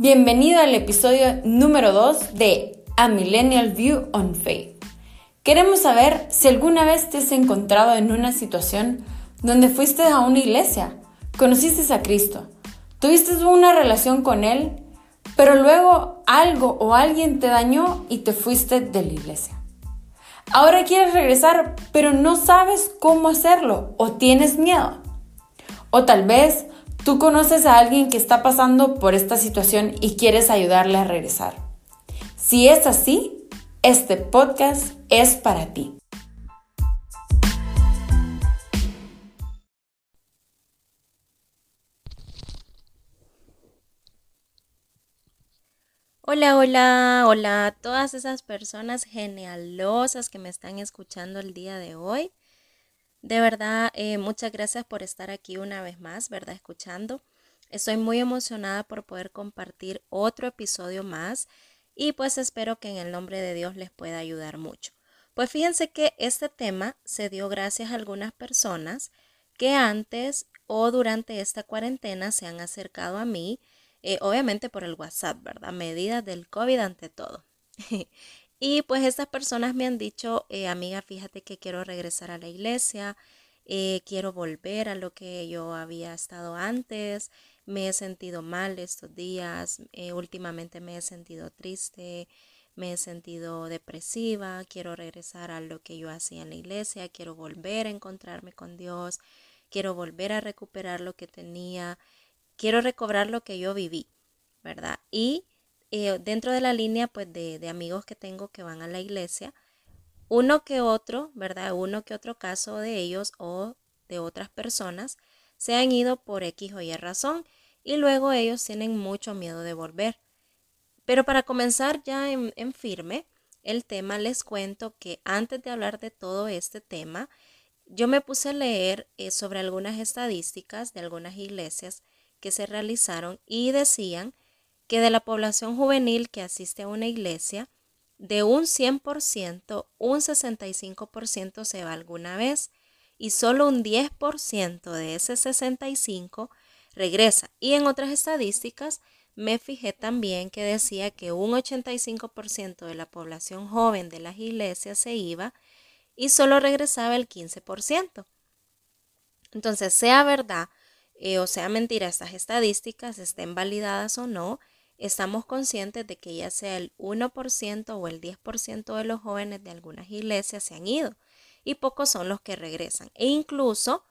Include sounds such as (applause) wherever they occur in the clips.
Bienvenido al episodio número 2 de A Millennial View on Faith. Queremos saber si alguna vez te has encontrado en una situación donde fuiste a una iglesia, conociste a Cristo, tuviste una relación con Él, pero luego algo o alguien te dañó y te fuiste de la iglesia. Ahora quieres regresar, pero no sabes cómo hacerlo o tienes miedo. O tal vez Tú conoces a alguien que está pasando por esta situación y quieres ayudarle a regresar. Si es así, este podcast es para ti. Hola, hola, hola a todas esas personas genialosas que me están escuchando el día de hoy. De verdad, eh, muchas gracias por estar aquí una vez más, ¿verdad? Escuchando. Estoy muy emocionada por poder compartir otro episodio más y pues espero que en el nombre de Dios les pueda ayudar mucho. Pues fíjense que este tema se dio gracias a algunas personas que antes o durante esta cuarentena se han acercado a mí, eh, obviamente por el WhatsApp, ¿verdad? Medidas del COVID ante todo. (laughs) Y pues estas personas me han dicho, eh, amiga, fíjate que quiero regresar a la iglesia, eh, quiero volver a lo que yo había estado antes, me he sentido mal estos días, eh, últimamente me he sentido triste, me he sentido depresiva, quiero regresar a lo que yo hacía en la iglesia, quiero volver a encontrarme con Dios, quiero volver a recuperar lo que tenía, quiero recobrar lo que yo viví, ¿verdad? Y eh, dentro de la línea pues de, amigos que tengo que van a la iglesia, uno que otro, ¿verdad? Uno que otro caso de ellos o de otras personas se han ido por X o Y razón y luego ellos tienen mucho miedo de volver. Pero para comenzar ya en, firme el tema, les cuento que antes de hablar de todo este tema, yo me puse a leer eh, sobre algunas estadísticas de algunas iglesias que se realizaron y decían que de la población juvenil que asiste a una iglesia, de un 100%, un 65% se va alguna vez y solo un 10% de ese 65% regresa. Y en otras estadísticas me fijé también que decía que un 85% de la población joven de las iglesias se iba y solo regresaba el 15%. Entonces, sea verdad eh, o sea mentira, estas estadísticas estén validadas o no, estamos conscientes de que ya sea el 1% o el 10% de los jóvenes de algunas iglesias se han ido y pocos son los que regresan. E incluso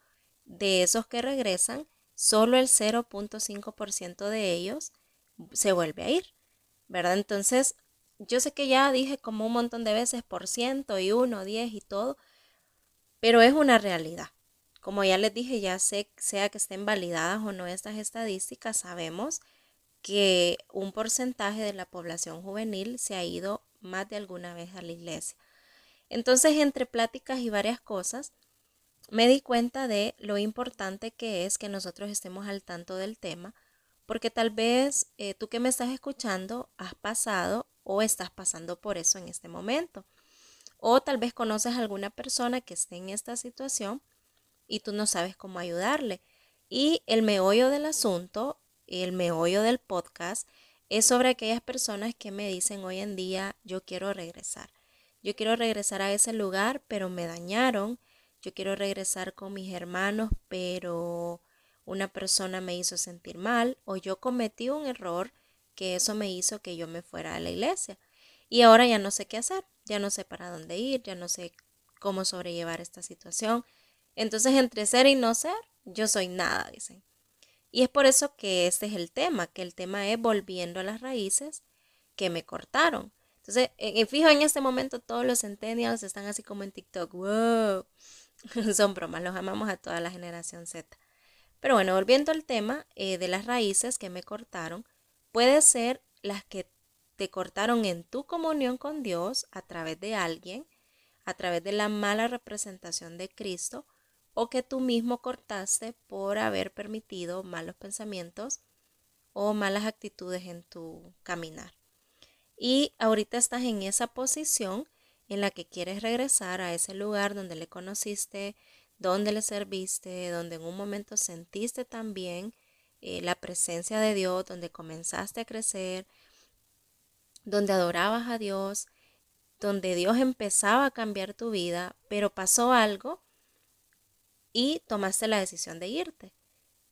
de esos que regresan, solo el 0.5% de ellos se vuelve a ir, ¿verdad? Entonces, yo sé que ya dije como un montón de veces por ciento y uno, diez y todo, pero es una realidad. Como ya les dije, ya sé, sea que estén validadas o no estas estadísticas, sabemos que un porcentaje de la población juvenil se ha ido más de alguna vez a la iglesia. Entonces, entre pláticas y varias cosas, me di cuenta de lo importante que es que nosotros estemos al tanto del tema, porque tal vez eh, tú que me estás escuchando has pasado o estás pasando por eso en este momento. O tal vez conoces a alguna persona que esté en esta situación y tú no sabes cómo ayudarle. Y el meollo del asunto el meollo del podcast es sobre aquellas personas que me dicen hoy en día, yo quiero regresar. Yo quiero regresar a ese lugar, pero me dañaron. Yo quiero regresar con mis hermanos, pero una persona me hizo sentir mal o yo cometí un error que eso me hizo que yo me fuera a la iglesia. Y ahora ya no sé qué hacer, ya no sé para dónde ir, ya no sé cómo sobrellevar esta situación. Entonces, entre ser y no ser, yo soy nada, dicen. Y es por eso que este es el tema, que el tema es volviendo a las raíces que me cortaron. Entonces, en, fijo, en este momento todos los centennials están así como en TikTok. ¡Wow! (laughs) Son bromas, los amamos a toda la generación Z. Pero bueno, volviendo al tema eh, de las raíces que me cortaron, puede ser las que te cortaron en tu comunión con Dios a través de alguien, a través de la mala representación de Cristo o que tú mismo cortaste por haber permitido malos pensamientos o malas actitudes en tu caminar. Y ahorita estás en esa posición en la que quieres regresar a ese lugar donde le conociste, donde le serviste, donde en un momento sentiste también eh, la presencia de Dios, donde comenzaste a crecer, donde adorabas a Dios, donde Dios empezaba a cambiar tu vida, pero pasó algo y tomaste la decisión de irte.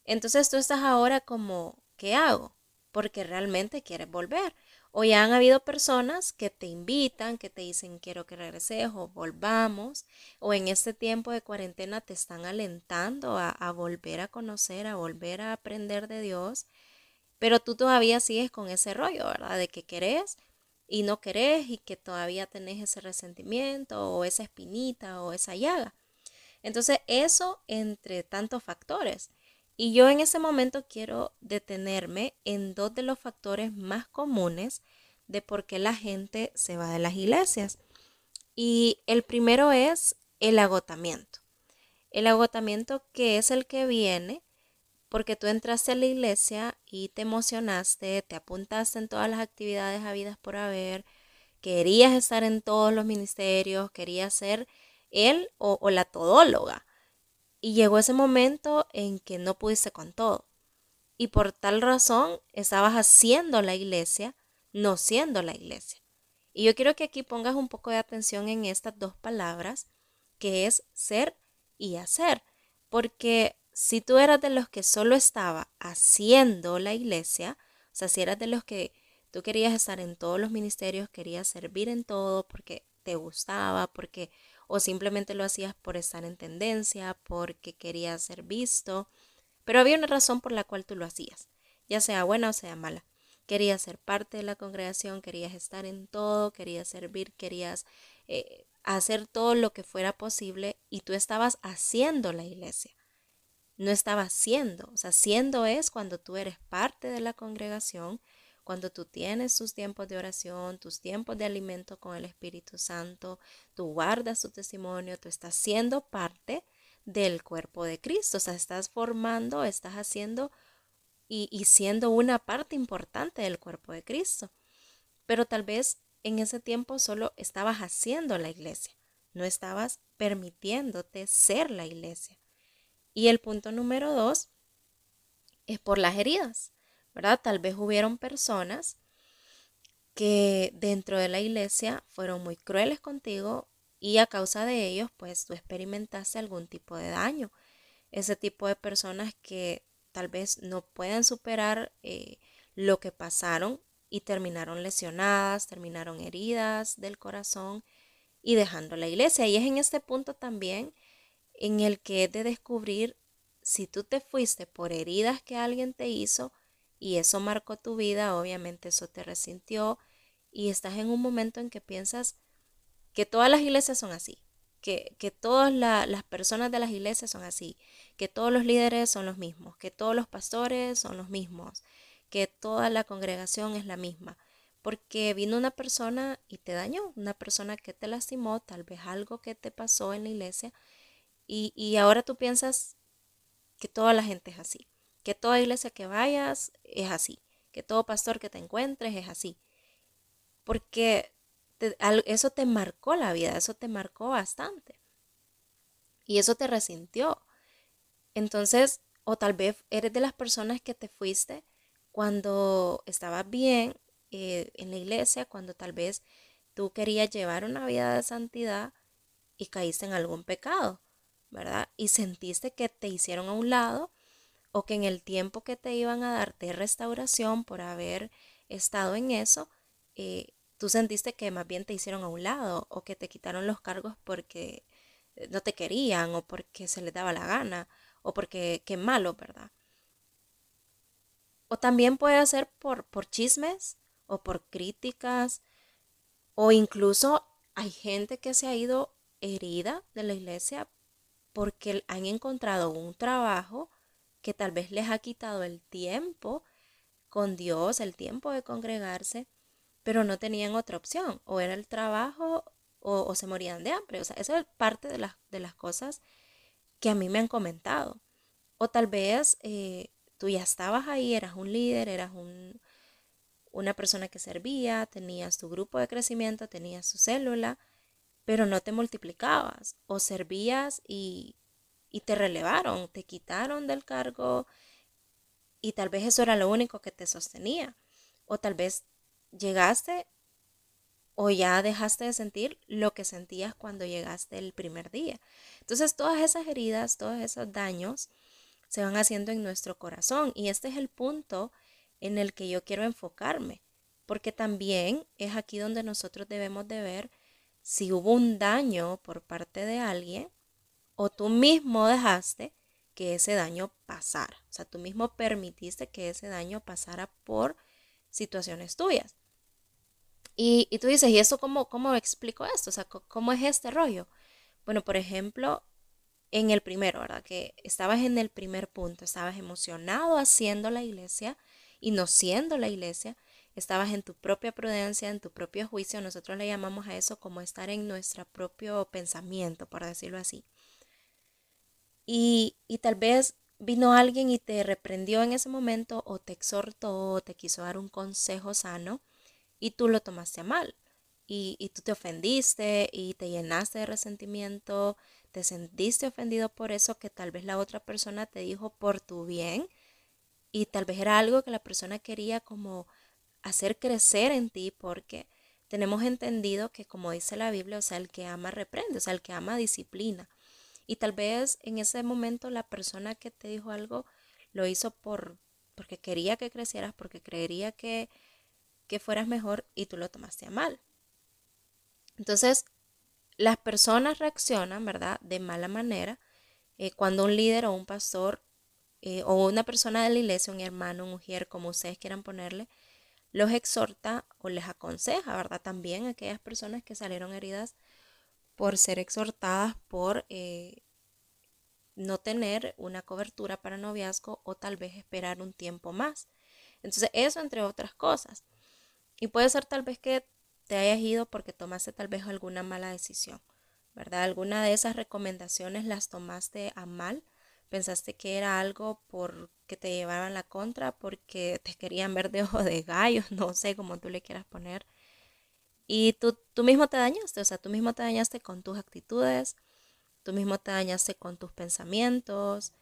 Entonces tú estás ahora como, ¿qué hago? Porque realmente quieres volver. O ya han habido personas que te invitan, que te dicen quiero que regreses o volvamos. O en este tiempo de cuarentena te están alentando a, a volver a conocer, a volver a aprender de Dios. Pero tú todavía sigues con ese rollo, ¿verdad? De que querés y no querés y que todavía tenés ese resentimiento o esa espinita o esa llaga. Entonces eso entre tantos factores. Y yo en ese momento quiero detenerme en dos de los factores más comunes de por qué la gente se va de las iglesias. Y el primero es el agotamiento. El agotamiento que es el que viene porque tú entraste a la iglesia y te emocionaste, te apuntaste en todas las actividades habidas por haber, querías estar en todos los ministerios, querías ser él o, la todóloga. Y llegó ese momento en que no pudiste con todo. Y por tal razón estabas haciendo la iglesia, no siendo la iglesia. Y yo quiero que aquí pongas un poco de atención en estas dos palabras, que es ser y hacer. Porque si tú eras de los que solo estaba haciendo la iglesia, o sea, si eras de los que tú querías estar en todos los ministerios, querías servir en todo porque te gustaba, porque o simplemente lo hacías por estar en tendencia, porque querías ser visto, pero había una razón por la cual tú lo hacías, ya sea buena o sea mala. Querías ser parte de la congregación, querías estar en todo, querías servir, querías eh, hacer todo lo que fuera posible y tú estabas haciendo la iglesia no estaba siendo. O sea, siendo es cuando tú eres parte de la congregación, cuando tú tienes tus tiempos de oración, tus tiempos de alimento con el Espíritu Santo, tú guardas tu testimonio, tú estás siendo parte del cuerpo de Cristo. O sea, estás formando, estás haciendo y, y siendo una parte importante del cuerpo de Cristo. Pero tal vez en ese tiempo solo estabas haciendo la iglesia, no estabas permitiéndote ser la iglesia. Y el punto número dos es por las heridas, ¿verdad? Tal vez hubieron personas que dentro de la iglesia fueron muy crueles contigo y a causa de ellos, pues tú experimentaste algún tipo de daño. Ese tipo de personas que tal vez no puedan superar eh, lo que pasaron y terminaron lesionadas, terminaron heridas del corazón y dejando la iglesia. Y es en este punto también en el que es de descubrir si tú te fuiste por heridas que alguien te hizo y eso marcó tu vida, obviamente eso te resintió y estás en un momento en que piensas que todas las iglesias son así, que, que todas las personas de las iglesias son así, que todos los líderes son los mismos, que todos los pastores son los mismos, que toda la congregación es la misma. Porque vino una persona y te dañó, una persona que te lastimó, tal vez algo que te pasó en la iglesia, y, ahora tú piensas que toda la gente es así, que toda iglesia que vayas es así, que todo pastor que te encuentres es así. Porque eso te marcó la vida, eso te marcó bastante. Y eso te resintió. Entonces, o tal vez eres de las personas que te fuiste cuando estabas bien eh, en la iglesia, cuando tal vez tú querías llevar una vida de santidad y caíste en algún pecado. ¿verdad? Y sentiste que te hicieron a un lado o que en el tiempo que te iban a dar de restauración por haber estado en eso, eh, tú sentiste que más bien te hicieron a un lado o que te quitaron los cargos porque eh, no te querían o porque se les daba la gana o porque qué malo, ¿verdad? O también puede ser por, por chismes o por críticas o incluso hay gente que se ha ido herida de la iglesia porque han encontrado un trabajo que tal vez les ha quitado el tiempo con Dios, el tiempo de congregarse, pero no tenían otra opción, o era el trabajo o, se morían de hambre. O sea, esa es parte de las, de las cosas que a mí me han comentado. O tal vez eh, tú ya estabas ahí, eras un líder, eras un, una persona que servía, tenías tu grupo de crecimiento, tenías tu célula, pero no te multiplicabas o servías y, y te relevaron, te quitaron del cargo y tal vez eso era lo único que te sostenía. O tal vez llegaste o ya dejaste de sentir lo que sentías cuando llegaste el primer día. Entonces todas esas heridas, todos esos daños se van haciendo en nuestro corazón y este es el punto en el que yo quiero enfocarme, porque también es aquí donde nosotros debemos de ver si hubo un daño por parte de alguien o tú mismo dejaste que ese daño pasara. O sea, tú mismo permitiste que ese daño pasara por situaciones tuyas. Y, tú dices, ¿y eso cómo, cómo explico esto? O sea, ¿cómo es este rollo? Bueno, por ejemplo, en el primero, ¿verdad? Que estabas en el primer punto, estabas emocionado haciendo la iglesia y no siendo la iglesia, estabas en tu propia prudencia, en tu propio juicio, nosotros le llamamos a eso como estar en nuestro propio pensamiento, por decirlo así. Y, y tal vez vino alguien y te reprendió en ese momento o te exhortó o te quiso dar un consejo sano y tú lo tomaste a mal. Y, y, tú te ofendiste y te llenaste de resentimiento, te sentiste ofendido por eso que tal vez la otra persona te dijo por tu bien y tal vez era algo que la persona quería como hacer crecer en ti porque tenemos entendido que como dice la Biblia, o sea, el que ama reprende, o sea, el que ama disciplina. Y tal vez en ese momento la persona que te dijo algo lo hizo por porque quería que crecieras, porque creería que, que fueras mejor y tú lo tomaste a mal. Entonces, las personas reaccionan, ¿verdad?, de mala manera eh, cuando un líder o un pastor eh, o una persona de la iglesia, un hermano, un mujer, como ustedes quieran ponerle, los exhorta o les aconseja, ¿verdad? También aquellas personas que salieron heridas por ser exhortadas por eh, no tener una cobertura para noviazgo o tal vez esperar un tiempo más. Entonces, eso entre otras cosas. Y puede ser tal vez que te hayas ido porque tomaste tal vez alguna mala decisión, ¿verdad? Alguna de esas recomendaciones las tomaste a mal pensaste que era algo por que te llevaban la contra, porque te querían ver de ojo de gallo, (laughs) no sé cómo tú le quieras poner. Y tú, tú mismo te dañaste, o sea, tú mismo te dañaste con tus actitudes, tú mismo te dañaste con tus pensamientos,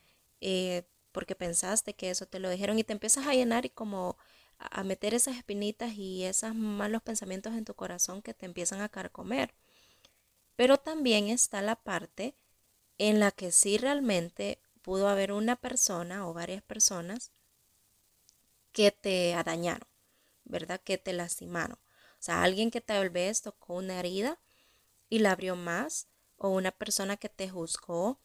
eh, porque pensaste que eso te lo dijeron y te empiezas a llenar y como a meter esas espinitas y esos malos pensamientos en tu corazón que te empiezan a carcomer. Pero también está la parte en la que sí realmente pudo haber una persona o varias personas que te dañaron, ¿verdad? Que te lastimaron. O sea, alguien que tal vez tocó una herida y la abrió más, o una persona que te juzgó,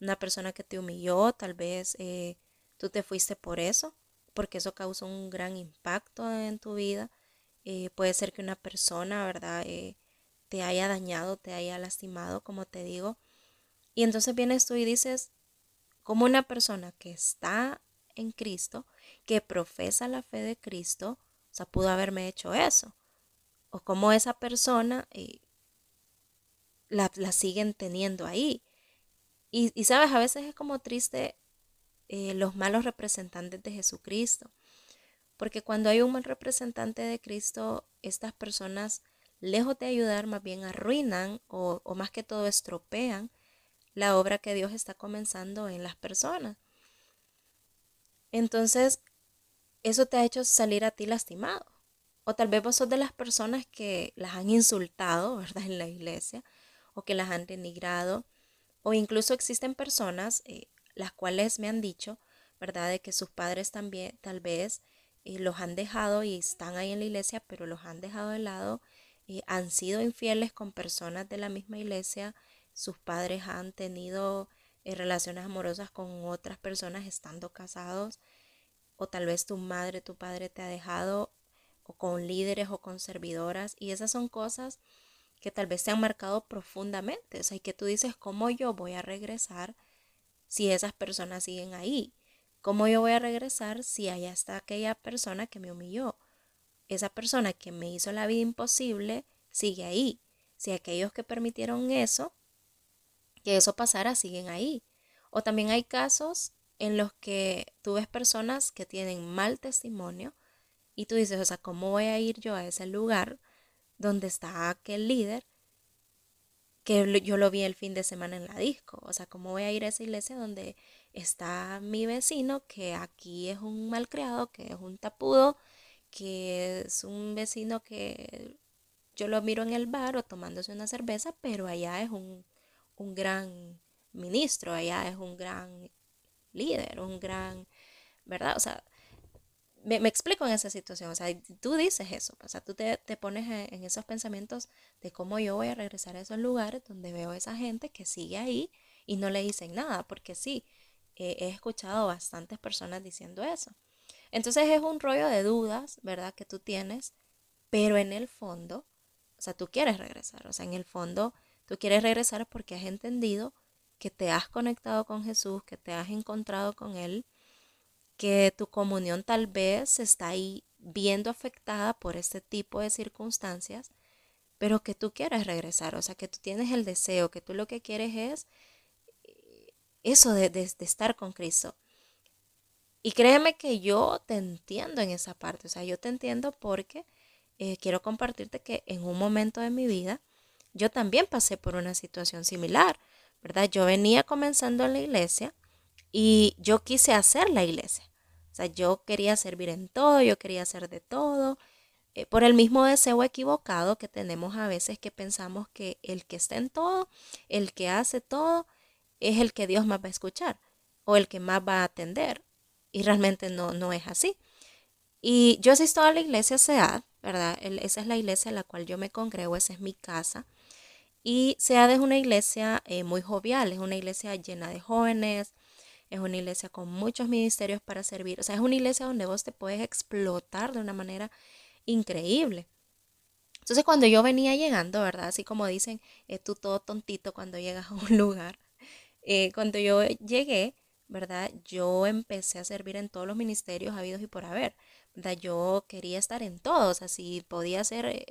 una persona que te humilló, tal vez eh, tú te fuiste por eso, porque eso causó un gran impacto en tu vida. Eh, puede ser que una persona, ¿verdad? Eh, te haya dañado, te haya lastimado, como te digo. Y entonces vienes tú y dices, como una persona que está en Cristo, que profesa la fe de Cristo, o sea, pudo haberme hecho eso. O como esa persona eh, la, siguen teniendo ahí. Y, sabes, a veces es como triste eh, los malos representantes de Jesucristo. Porque cuando hay un mal representante de Cristo, estas personas, lejos de ayudar, más bien arruinan o, o más que todo estropean la obra que Dios está comenzando en las personas. Entonces, eso te ha hecho salir a ti lastimado. O tal vez vos sos de las personas que las han insultado, (laughs) ¿verdad? En la iglesia, o que las han denigrado, o incluso existen personas eh, las cuales me han dicho, ¿verdad? De que sus padres también tal vez eh, los han dejado y están ahí en la iglesia, pero los han dejado de lado, y han sido infieles con personas de la misma iglesia, sus padres han tenido eh, relaciones amorosas con otras personas estando casados, o tal vez tu madre, tu padre te ha dejado, o con líderes o con servidoras, y esas son cosas que tal vez te han marcado profundamente, o sea, y que tú dices, ¿cómo yo voy a regresar si esas personas siguen ahí? ¿Cómo yo voy a regresar si allá está aquella persona que me humilló? Esa persona que me hizo la vida imposible sigue ahí. Si aquellos que permitieron eso que eso pasara siguen ahí. O también hay casos en los que tú ves personas que tienen mal testimonio y tú dices, o sea, ¿cómo voy a ir yo a ese lugar donde está aquel líder que yo lo vi el fin de semana en la disco. O sea, ¿cómo voy a ir a esa iglesia donde está mi vecino, que aquí es un malcriado, que es un tapudo, que es un vecino que yo lo miro en el bar o tomándose una cerveza, pero allá es un, un gran ministro, allá es un gran líder, un gran, ¿verdad? O sea, me, explico en esa situación, o sea, tú dices eso, o sea, tú te, pones en, esos pensamientos de cómo yo voy a regresar a esos lugares donde veo a esa gente que sigue ahí y no le dicen nada, porque sí, he escuchado bastantes personas diciendo eso. Entonces es un rollo de dudas, ¿verdad? Que tú tienes, pero en el fondo, o sea, tú quieres regresar, o sea, en el fondo, tú quieres regresar porque has entendido que te has conectado con Jesús, que te has encontrado con Él que tu comunión tal vez está ahí viendo afectada por este tipo de circunstancias, pero que tú quieres regresar, o sea, que tú tienes el deseo, que tú lo que quieres es eh, eso de, estar con Cristo. Y créeme que yo te entiendo en esa parte, o sea, yo te entiendo porque eh, quiero compartirte que en un momento de mi vida yo también pasé por una situación similar, ¿verdad? Yo venía comenzando en la iglesia y yo quise hacer la iglesia. O sea, yo quería servir en todo, yo quería hacer de todo, eh, por el mismo deseo equivocado que tenemos a veces que pensamos que el que está en todo, el que hace todo, es el que Dios más va a escuchar o el que más va a atender. Y realmente no, no es así. Y yo asisto a la iglesia SEAD, ¿verdad? esa es la iglesia en la cual yo me congrego, esa es mi casa. Y SEAD es una iglesia eh, muy jovial, es una iglesia llena de jóvenes, es una iglesia con muchos ministerios para servir. O sea, es una iglesia donde vos te puedes explotar de una manera increíble. Entonces, cuando yo venía llegando, ¿verdad? Así como dicen, eh, tú todo tontito cuando llegas a un (laughs) lugar. Eh, cuando yo llegué, ¿verdad? Yo empecé a servir en todos los ministerios habidos y por haber, ¿verdad? Yo quería estar en todos, así podía ser eh,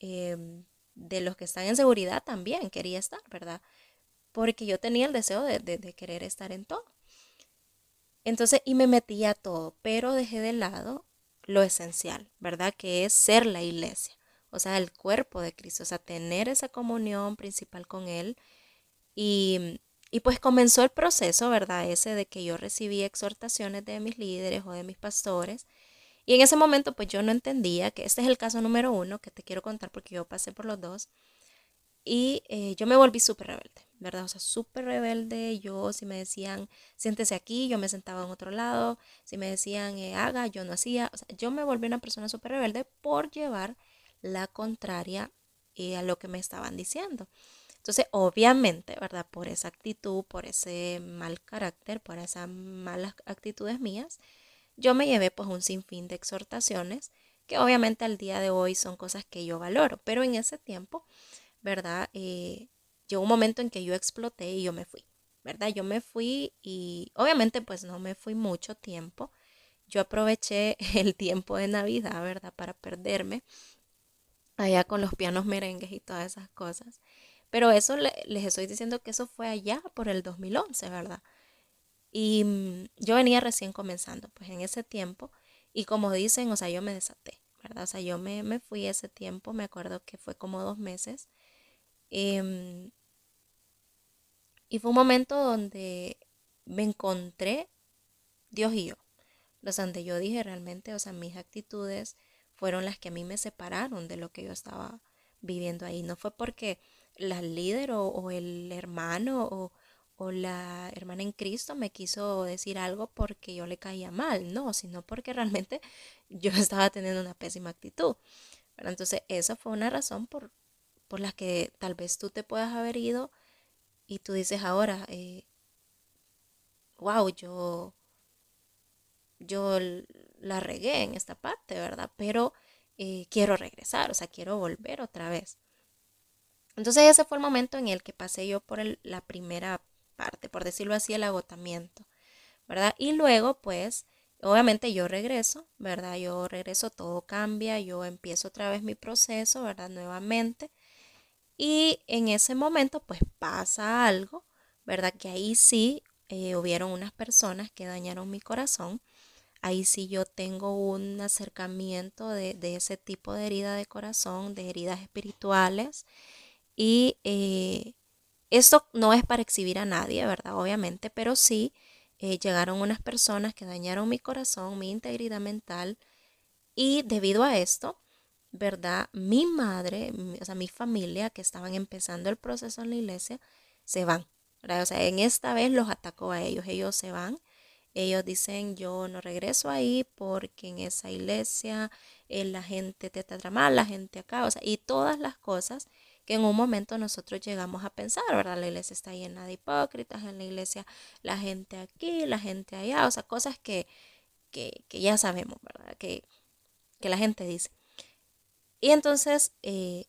em, de los que están en seguridad también, quería estar, ¿verdad? Porque yo tenía el deseo de, de querer estar en todo. Entonces, y me metí a todo, pero dejé de lado lo esencial, ¿verdad? Que es ser la iglesia, o sea, el cuerpo de Cristo, o sea, tener esa comunión principal con Él. Y, y pues comenzó el proceso, ¿verdad? Ese de que yo recibí exhortaciones de mis líderes o de mis pastores. Y en ese momento, pues yo no entendía que este es el caso número uno que te quiero contar porque yo pasé por los dos. Y eh, yo me volví súper rebelde, ¿verdad? O sea, súper rebelde. Yo, si me decían, siéntese aquí, yo me sentaba en otro lado. Si me decían, eh, haga, yo no hacía. O sea, yo me volví una persona súper rebelde por llevar la contraria eh, a lo que me estaban diciendo. Entonces, obviamente, ¿verdad? Por esa actitud, por ese mal carácter, por esas malas actitudes mías, yo me llevé pues un sinfín de exhortaciones que obviamente al día de hoy son cosas que yo valoro, pero en ese tiempo ¿verdad? Eh, llegó un momento en que yo exploté y yo me fui, ¿verdad? Yo me fui y obviamente pues no me fui mucho tiempo. Yo aproveché (laughs) el tiempo de Navidad, ¿verdad? Para perderme allá con los pianos merengues y todas esas cosas. Pero eso les estoy diciendo que eso fue allá por el 2011, ¿verdad? Y mm, yo venía recién comenzando, pues en ese tiempo. Y como dicen, o sea, yo me desaté, ¿verdad? O sea, yo me, me fui ese tiempo, me acuerdo que fue como dos meses. Em, y fue un momento donde me encontré Dios y yo. Los donde yo dije realmente, o sea, mis actitudes fueron las que a mí me separaron de lo que yo estaba viviendo ahí. No fue porque la líder o, el hermano o, o, la hermana en Cristo me quiso decir algo porque yo le caía mal, no, sino porque realmente (laughs) yo estaba teniendo una pésima actitud. Pero entonces esa fue una razón por, por las que tal vez tú te puedas haber ido y tú dices ahora, eh, wow, yo, yo la regué en esta parte, ¿verdad? Pero eh, quiero regresar, o sea, quiero volver otra vez. Entonces ese fue el momento en el que pasé yo por la primera parte, por decirlo así, el agotamiento, ¿verdad? Y luego, pues, obviamente yo regreso, ¿verdad? Yo regreso, todo cambia, yo empiezo otra vez mi proceso, ¿verdad? Nuevamente. Y en ese momento pues pasa algo, ¿verdad? Que ahí sí eh, hubieron unas personas que dañaron mi corazón. Ahí sí yo tengo un acercamiento de, ese tipo de herida de corazón, de heridas espirituales. Y eh, esto no es para exhibir a nadie, ¿verdad? Obviamente, pero sí eh, llegaron unas personas que dañaron mi corazón, mi integridad mental. Y debido a esto, ¿verdad? Mi madre, o sea, mi familia que estaban empezando el proceso en la iglesia, se van. O sea, en esta vez los atacó a ellos, ellos se van. Ellos dicen, yo no regreso ahí porque en esa iglesia eh, la gente te trata mal, la gente acá, o sea, y todas las cosas que en un momento nosotros llegamos a pensar, ¿verdad? La iglesia está llena de hipócritas, en la iglesia la gente aquí, la gente allá, o sea, cosas que, que, ya sabemos, ¿verdad? Que, que la gente dice. Y entonces, eh,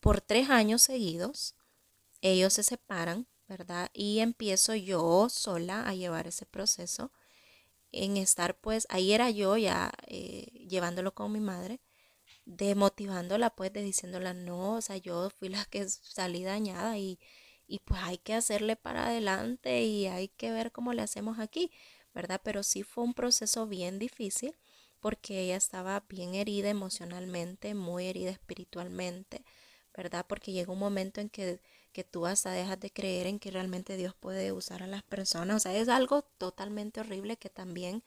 por tres años seguidos, ellos se separan, ¿verdad? Y empiezo yo sola a llevar ese proceso, en estar, pues, ahí era yo ya eh, llevándolo con mi madre, de motivándola, pues, de diciéndola, no, o sea, yo fui la que salí dañada y, y pues hay que hacerle para adelante y hay que ver cómo le hacemos aquí, ¿verdad? Pero sí fue un proceso bien difícil porque ella estaba bien herida emocionalmente, muy herida espiritualmente, ¿verdad? Porque llega un momento en que, que tú hasta dejas de creer en que realmente Dios puede usar a las personas. O sea, es algo totalmente horrible que también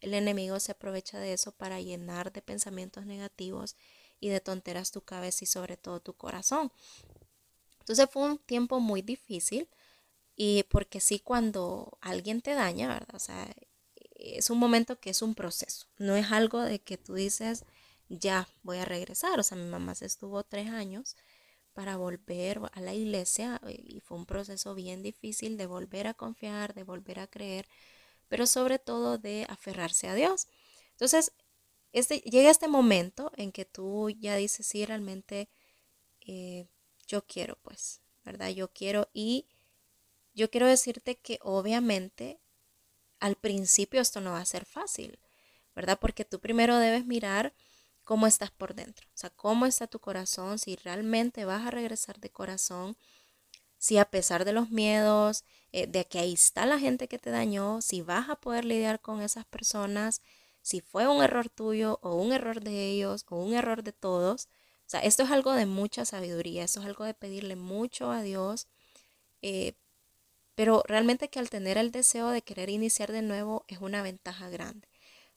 el enemigo se aprovecha de eso para llenar de pensamientos negativos y de tonteras tu cabeza y sobre todo tu corazón. Entonces fue un tiempo muy difícil y porque sí cuando alguien te daña, ¿verdad? O sea, es un momento que es un proceso, no es algo de que tú dices, ya voy a regresar. O sea, mi mamá se estuvo tres años para volver a la iglesia eh, y fue un proceso bien difícil de volver a confiar, de volver a creer, pero sobre todo de aferrarse a Dios. Entonces, este, llega este momento en que tú ya dices, sí, realmente eh, yo quiero, pues, ¿verdad? Yo quiero y yo quiero decirte que obviamente al principio esto no va a ser fácil, ¿verdad? Porque tú primero debes mirar cómo estás por dentro, o sea, cómo está tu corazón, si realmente vas a regresar de corazón, si a pesar de los miedos, eh, de que ahí está la gente que te dañó, si vas a poder lidiar con esas personas, si fue un error tuyo o un error de ellos o un error de todos. O sea, esto es algo de mucha sabiduría, esto es algo de pedirle mucho a Dios eh, pero realmente que al tener el deseo de querer iniciar de nuevo es una ventaja grande.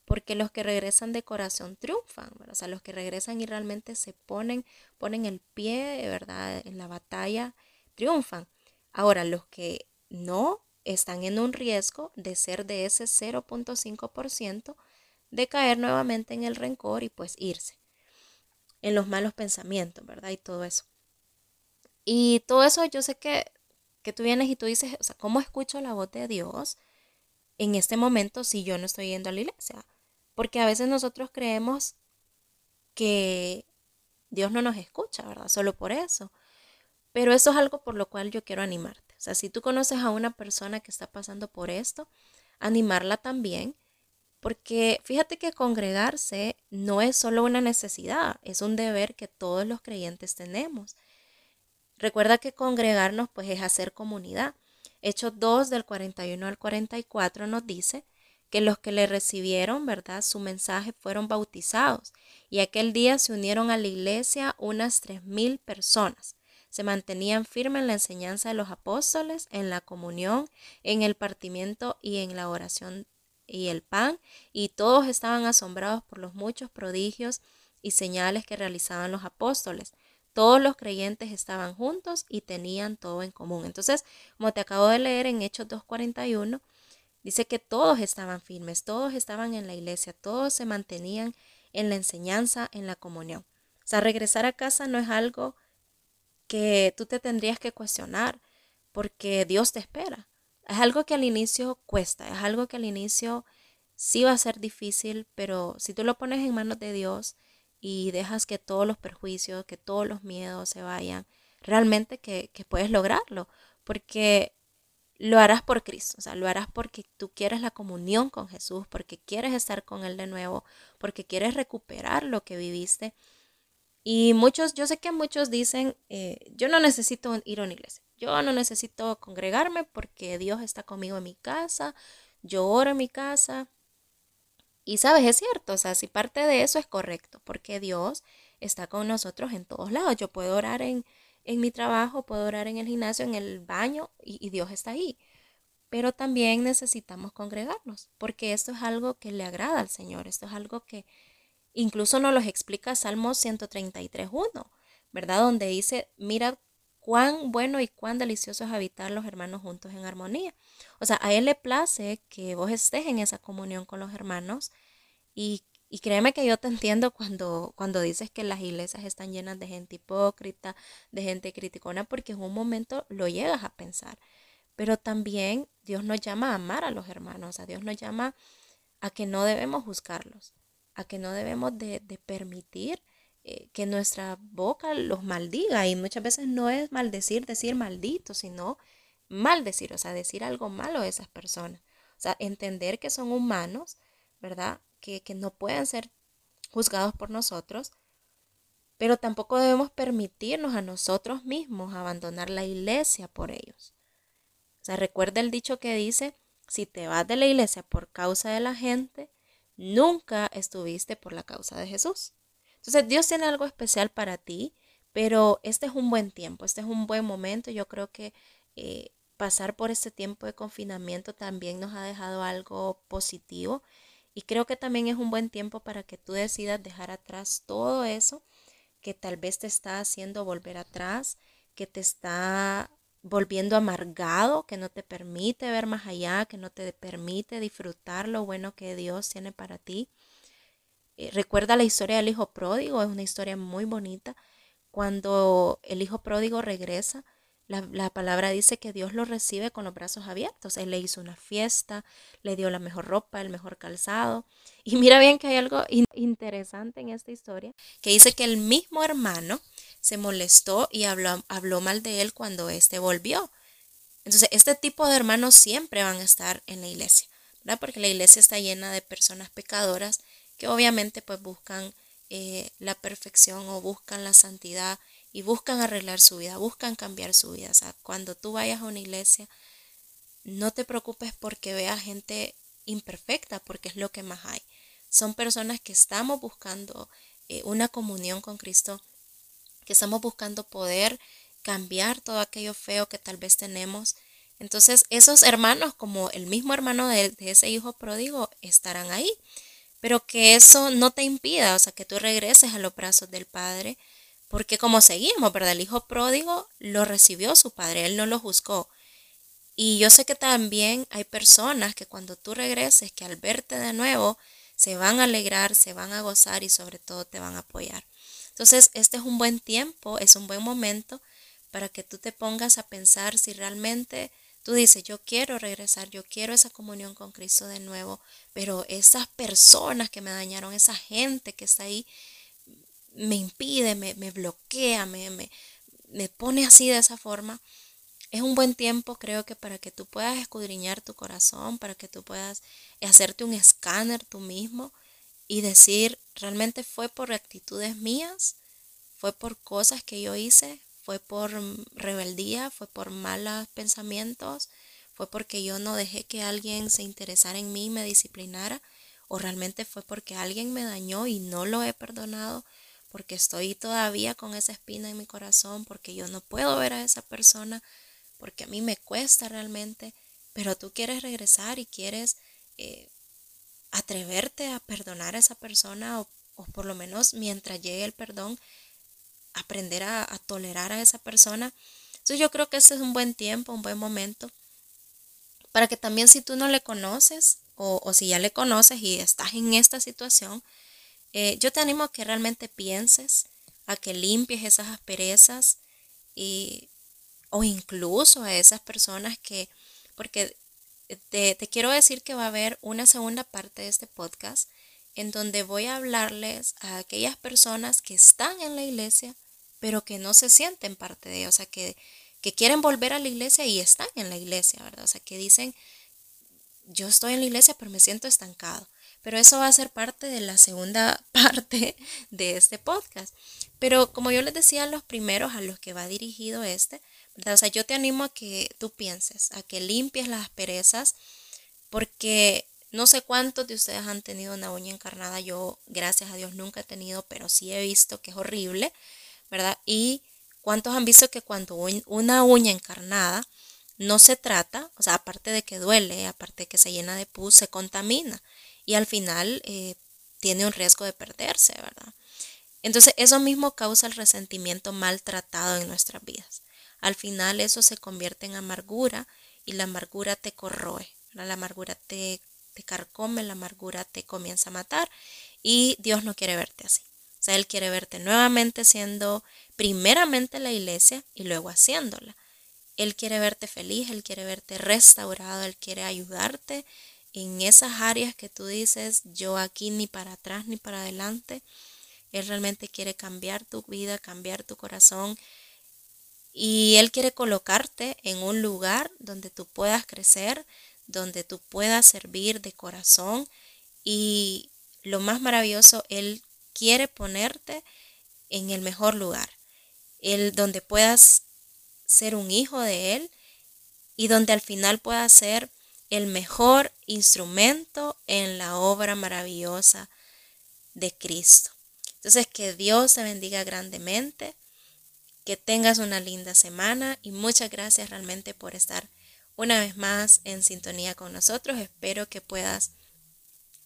Porque los que regresan de corazón triunfan, o sea, los que regresan y realmente se ponen, ponen el pie, ¿verdad? En la batalla, triunfan. Ahora, los que no están en un riesgo de ser de ese 0.5% de caer nuevamente en el rencor y pues irse en los malos pensamientos, ¿verdad? Y todo eso. Y todo eso yo sé que que tú vienes y tú dices, o sea, ¿cómo escucho la voz de Dios en este momento si yo no estoy yendo a la iglesia? Porque a veces nosotros creemos que Dios no nos escucha, ¿verdad? Solo por eso. Pero eso es algo por lo cual yo quiero animarte. O sea, si tú conoces a una persona que está pasando por esto, animarla también, porque fíjate que congregarse no es solo una necesidad, es un deber que todos los creyentes tenemos. Recuerda que congregarnos pues es hacer comunidad. Hechos 2 del 41 al 44 nos dice que los que le recibieron, ¿verdad? Su mensaje fueron bautizados y aquel día se unieron a la iglesia unas tres mil personas. Se mantenían firmes en la enseñanza de los apóstoles, en la comunión, en el partimiento y en la oración y el pan, y todos estaban asombrados por los muchos prodigios y señales que realizaban los apóstoles. Todos los creyentes estaban juntos y tenían todo en común. Entonces, como te acabo de leer en Hechos 2.41, dice que todos estaban firmes, todos estaban en la iglesia, todos se mantenían en la enseñanza, en la comunión. O sea, regresar a casa no es algo que tú te tendrías que cuestionar porque Dios te espera. Es algo que al inicio cuesta, es algo que al inicio sí va a ser difícil, pero si tú lo pones en manos de Dios, y dejas que todos los perjuicios, que todos los miedos se vayan, realmente que, puedes lograrlo, porque lo harás por Cristo, o sea, lo harás porque tú quieres la comunión con Jesús, porque quieres estar con Él de nuevo, porque quieres recuperar lo que viviste. Y muchos, yo sé que muchos dicen, eh, yo no necesito ir a una iglesia, yo no necesito congregarme porque Dios está conmigo en mi casa, yo oro en mi casa, y sabes, es cierto, o sea, si parte de eso es correcto, porque Dios está con nosotros en todos lados. Yo puedo orar en, en mi trabajo, puedo orar en el gimnasio, en el baño y, Dios está ahí. Pero también necesitamos congregarnos, porque esto es algo que le agrada al Señor, esto es algo que incluso nos lo explica Salmo 133.1, ¿verdad? Donde dice, mira cuán bueno y cuán delicioso es habitar los hermanos juntos en armonía. O sea, a Él le place que vos estés en esa comunión con los hermanos y y créeme que yo te entiendo cuando, cuando dices que las iglesias están llenas de gente hipócrita, de gente criticona, porque en un momento lo llegas a pensar. Pero también Dios nos llama a amar a los hermanos, a Dios nos llama a que no debemos juzgarlos, a que no debemos de, permitir eh, que nuestra boca los maldiga. Y muchas veces no es maldecir, decir maldito, sino maldecir, o sea, decir algo malo de esas personas. O sea, entender que son humanos, ¿verdad? que, no pueden ser juzgados por nosotros, pero tampoco debemos permitirnos a nosotros mismos abandonar la iglesia por ellos. O sea, recuerda el dicho que dice, si te vas de la iglesia por causa de la gente, nunca estuviste por la causa de Jesús. Entonces Dios tiene algo especial para ti, pero este es un buen tiempo, este es un buen momento. Yo creo que eh, pasar por este tiempo de confinamiento también nos ha dejado algo positivo y creo que también es un buen tiempo para que tú decidas dejar atrás todo eso que tal vez te está haciendo volver atrás, que te está volviendo amargado, que no te permite ver más allá, que no te permite disfrutar lo bueno que Dios tiene para ti. Eh, recuerda la historia del hijo pródigo, es una historia muy bonita. Cuando el hijo pródigo regresa, la, palabra dice que Dios lo recibe con los brazos abiertos. Él le hizo una fiesta, le dio la mejor ropa, el mejor calzado. (laughs) Y mira bien que hay algo interesante en esta historia, que dice que el mismo hermano se molestó y habló, habló mal de él cuando éste volvió. Entonces, este tipo de hermanos siempre van a estar en la iglesia, ¿verdad? Porque la iglesia está llena de personas pecadoras que obviamente pues buscan eh, la perfección o buscan la santidad y buscan arreglar su vida, buscan cambiar su vida. O sea, cuando tú vayas a una iglesia, no te preocupes porque veas gente imperfecta, porque es lo que más hay. Son personas que estamos buscando eh, una comunión con Cristo, que estamos buscando poder cambiar todo aquello feo que tal vez tenemos. Entonces, esos hermanos, como el mismo hermano de, de ese hijo pródigo, estarán ahí. Pero que eso no te impida, o sea, que tú regreses a los brazos del Padre, porque como seguimos, ¿verdad? El hijo pródigo lo recibió su padre, él no lo juzgó. Y yo sé que también hay personas que cuando tú regreses, que al verte de nuevo, se van a alegrar, se van a gozar y sobre todo te van a apoyar. Entonces, este es un buen tiempo, es un buen momento para que tú te pongas a pensar si realmente tú dices, yo quiero regresar, yo quiero esa comunión con Cristo de nuevo, pero esas personas que me dañaron, esa gente que está ahí, me impide, me, bloquea, me, me, me pone así de esa forma, es un buen tiempo, creo que para que tú puedas escudriñar tu corazón, para que tú puedas hacerte un escáner tú mismo y decir, realmente fue por actitudes mías, fue por cosas que yo hice, fue por rebeldía, fue por malos pensamientos, fue porque yo no dejé que alguien se interesara en mí y me disciplinara, o realmente fue porque alguien me dañó y no lo he perdonado, porque estoy todavía con esa espina en mi corazón, porque yo no puedo ver a esa persona, porque a mí me cuesta realmente, pero tú quieres regresar y quieres eh, atreverte a perdonar a esa persona o, por lo menos mientras llegue el perdón, aprender a, tolerar a esa persona. Entonces yo creo que ese es un buen tiempo, un buen momento, para que también si tú no le conoces o, o si ya le conoces y estás en esta situación, eh, yo te animo a que realmente pienses, a que limpies esas asperezas y, o incluso a esas personas que, porque te, te quiero decir que va a haber una segunda parte de este podcast en donde voy a hablarles a aquellas personas que están en la iglesia, pero que no se sienten parte de ella, o sea, que, que quieren volver a la iglesia y están en la iglesia, ¿verdad? O sea, que dicen, yo estoy en la iglesia, pero me siento estancado. Pero eso va a ser parte de la segunda (laughs) parte de este podcast. Pero como yo les decía los primeros a los que va dirigido este, ¿verdad? O sea, yo te animo a que tú pienses, a que limpies las asperezas, porque no sé cuántos de ustedes han tenido una uña encarnada. Yo, gracias a Dios, nunca he tenido, pero sí he visto que es horrible, ¿verdad? Y ¿Cuántos han visto que cuando una uña encarnada no se trata, o sea, aparte de que duele, aparte de que se llena de pus, se contamina y al final eh, tiene un riesgo de perderse, ¿verdad? Entonces eso mismo causa el resentimiento maltratado en nuestras vidas. Al final eso se convierte en amargura y la amargura te corroe, la amargura te, te carcome, la amargura te comienza a matar y Dios no quiere verte así. O sea, Él quiere verte nuevamente siendo primeramente la iglesia y luego haciéndola. Él quiere verte feliz, Él quiere verte restaurado, Él quiere ayudarte en esas áreas que tú dices, yo aquí ni para atrás ni para adelante. Él realmente quiere cambiar tu vida, cambiar tu corazón. Y Él quiere colocarte en un lugar donde tú puedas crecer, donde tú puedas servir de corazón. Y lo más maravilloso, Él quiere ponerte en el mejor lugar, el donde puedas ser un hijo de Él y donde al final puedas ser el mejor instrumento en la obra maravillosa de Cristo. Entonces, que Dios te bendiga grandemente, que tengas una linda semana y muchas gracias realmente por estar una vez más en sintonía con nosotros. Espero que puedas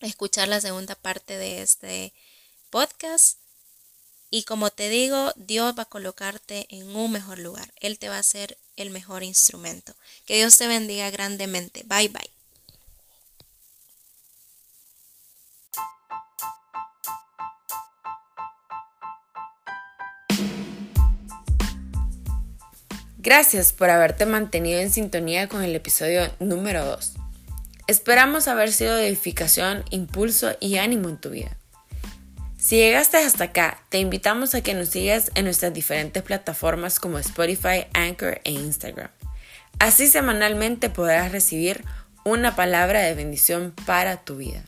escuchar la segunda parte de este podcast. Y como te digo, Dios va a colocarte en un mejor lugar. Él te va a hacer el mejor instrumento. Que Dios te bendiga grandemente. Bye bye. Gracias por haberte mantenido en sintonía con el episodio número 2. Esperamos haber sido de edificación, impulso y ánimo en tu vida. Si llegaste hasta acá, te invitamos a que nos sigas en nuestras diferentes plataformas como Spotify, Anchor e Instagram. Así semanalmente podrás recibir una palabra de bendición para tu vida.